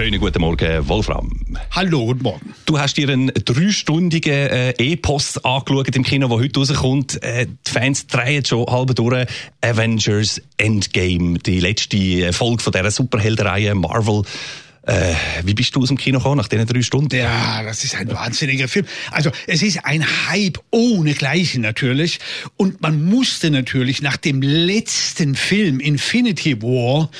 Schönen guten Morgen, Wolfram. Hallo, guten Morgen. Du hast dir einen dreistündigen äh, Epos angeschaut im Kino, der heute rauskommt. Äh, die Fans drehen schon halb durch. Avengers Endgame, die letzte Folge von dieser Superheldenreihe Marvel. Äh, wie bist du aus dem Kino gekommen nach diesen drei Stunden? Ja, das ist ein wahnsinniger Film. Also es ist ein Hype ohne Gleichen natürlich. Und man musste natürlich nach dem letzten Film Infinity War,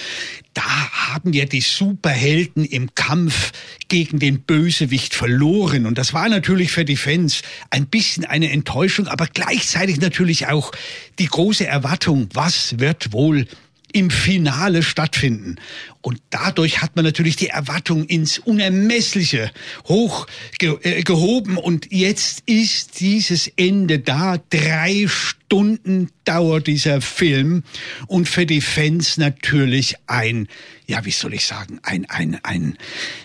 da haben ja die Superhelden im Kampf gegen den Bösewicht verloren. Und das war natürlich für die Fans ein bisschen eine Enttäuschung, aber gleichzeitig natürlich auch die große Erwartung, was wird wohl im Finale stattfinden. Und dadurch hat man natürlich die Erwartung ins Unermessliche hoch äh, gehoben. Und jetzt ist dieses Ende da. Drei Stunden dauert dieser Film. Und für die Fans natürlich ein, ja, wie soll ich sagen, ein, ein, ein,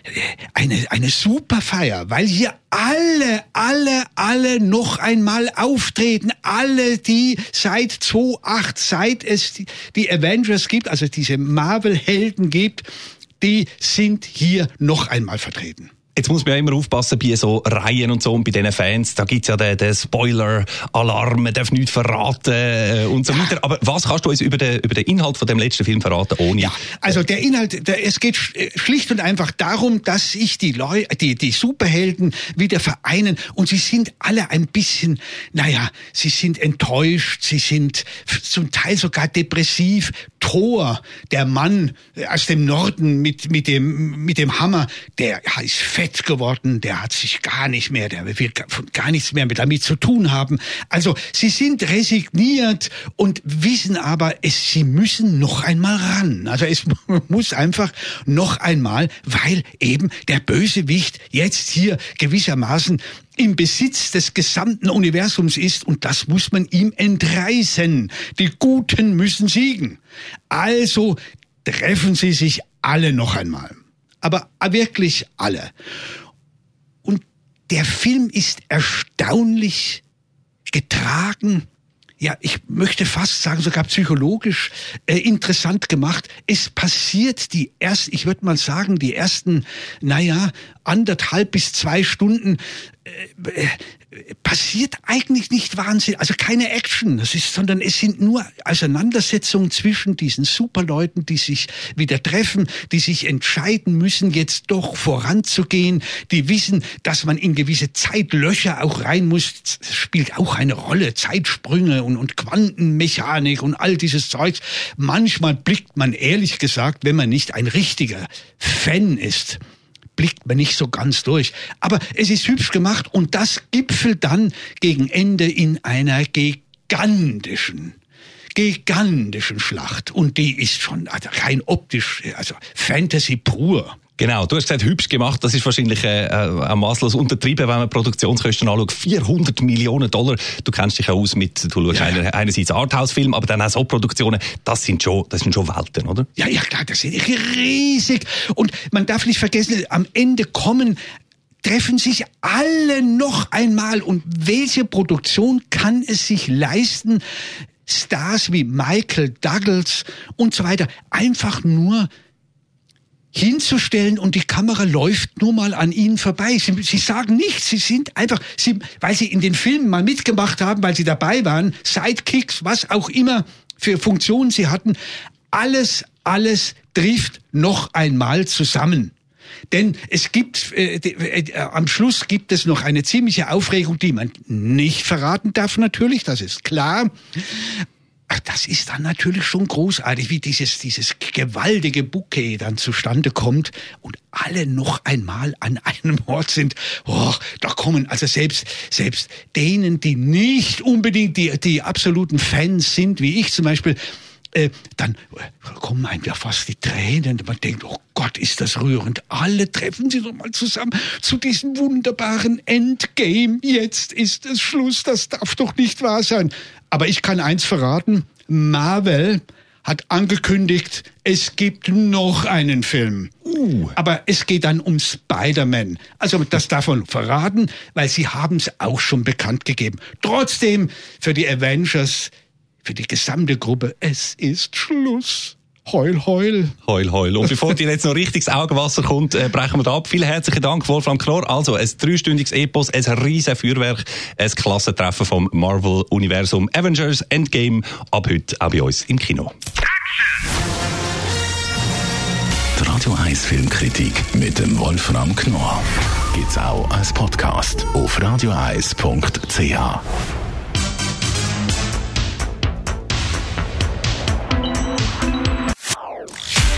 äh, eine, eine super Feier, weil hier alle, alle, alle noch einmal auftreten. Alle, die seit 2008, seit es die Avengers gibt, also diese Marvel-Helden gibt, die sind hier noch einmal vertreten. Jetzt muss man ja immer aufpassen bei so Reihen und so und bei diesen Fans. Da gibt's ja den, den Spoiler-Alarm, man darf nichts verraten äh, und so ja. weiter. Aber was kannst du uns über den, über den Inhalt von dem letzten Film verraten, ohne? Ja, also der Inhalt, der, es geht schlicht und einfach darum, dass sich die Leute, die, die Superhelden wieder vereinen und sie sind alle ein bisschen, naja, sie sind enttäuscht, sie sind zum Teil sogar depressiv. Thor, der Mann aus dem Norden mit, mit dem, mit dem Hammer, der ist fett fett geworden, der hat sich gar nicht mehr, der will gar nichts mehr mit damit zu tun haben. Also sie sind resigniert und wissen aber, es, sie müssen noch einmal ran. Also es muss einfach noch einmal, weil eben der Bösewicht jetzt hier gewissermaßen im Besitz des gesamten Universums ist und das muss man ihm entreißen. Die Guten müssen siegen. Also treffen sie sich alle noch einmal aber wirklich alle. Und der Film ist erstaunlich getragen, ja, ich möchte fast sagen, sogar psychologisch äh, interessant gemacht. Es passiert die erst, ich würde mal sagen, die ersten, naja, anderthalb bis zwei Stunden äh, äh, passiert eigentlich nicht Wahnsinn, also keine Action, das ist, sondern es sind nur Auseinandersetzungen zwischen diesen Superleuten, die sich wieder treffen, die sich entscheiden müssen, jetzt doch voranzugehen, die wissen, dass man in gewisse Zeitlöcher auch rein muss, das spielt auch eine Rolle, Zeitsprünge und, und Quantenmechanik und all dieses Zeugs. Manchmal blickt man ehrlich gesagt, wenn man nicht ein richtiger Fan ist, blickt man nicht so ganz durch. Aber es ist hübsch gemacht und das gipfelt dann gegen Ende in einer gigantischen gigantischen Schlacht und die ist schon also rein optisch also Fantasy pur. Genau, du hast gesagt, hübsch gemacht. Das ist wahrscheinlich äh, äh, maßlos untertrieben, wenn man Produktionskosten anschaut. 400 Millionen Dollar. Du kennst dich ja aus mit, du schaust ja. einer, einerseits Arthouse-Film, aber dann auch so Produktionen. Das sind schon, das sind schon Welten, oder? Ja, ja, klar, das sind riesig. Und man darf nicht vergessen, am Ende kommen treffen sich alle noch einmal. Und welche Produktion kann es sich leisten, Stars wie Michael Douglas und so weiter einfach nur hinzustellen und die Kamera läuft nur mal an ihnen vorbei. Sie, sie sagen nichts, sie sind einfach, sie, weil sie in den Filmen mal mitgemacht haben, weil sie dabei waren, Sidekicks, was auch immer für Funktionen sie hatten, alles, alles trifft noch einmal zusammen. Denn es gibt, äh, äh, am Schluss gibt es noch eine ziemliche Aufregung, die man nicht verraten darf natürlich, das ist klar. Das ist dann natürlich schon großartig, wie dieses, dieses gewaltige Bouquet dann zustande kommt und alle noch einmal an einem Ort sind. Oh, da kommen also selbst, selbst denen, die nicht unbedingt die, die absoluten Fans sind, wie ich zum Beispiel, äh, dann kommen einem ja fast die Tränen. Man denkt, oh Gott, ist das rührend. Alle treffen sich doch mal zusammen zu diesem wunderbaren Endgame. Jetzt ist es Schluss. Das darf doch nicht wahr sein. Aber ich kann eins verraten. Marvel hat angekündigt, es gibt noch einen Film. Uh. Aber es geht dann um Spider-Man. Also das darf man verraten, weil sie haben es auch schon bekannt gegeben. Trotzdem für die Avengers, für die gesamte Gruppe, es ist Schluss. Heul, heul. Heul, heul. Und bevor dir jetzt noch richtiges Augenwasser kommt, äh, brechen wir da ab. Vielen herzlichen Dank, Wolfram Knorr. Also, ein dreistündiges Epos, ein riesen Feuerwerk, ein Klassentreffen vom Marvel-Universum Avengers Endgame. Ab heute auch bei uns im Kino. Die Radio 1 Filmkritik mit dem Wolfram Knorr gibt's auch als Podcast auf radioeis.ch.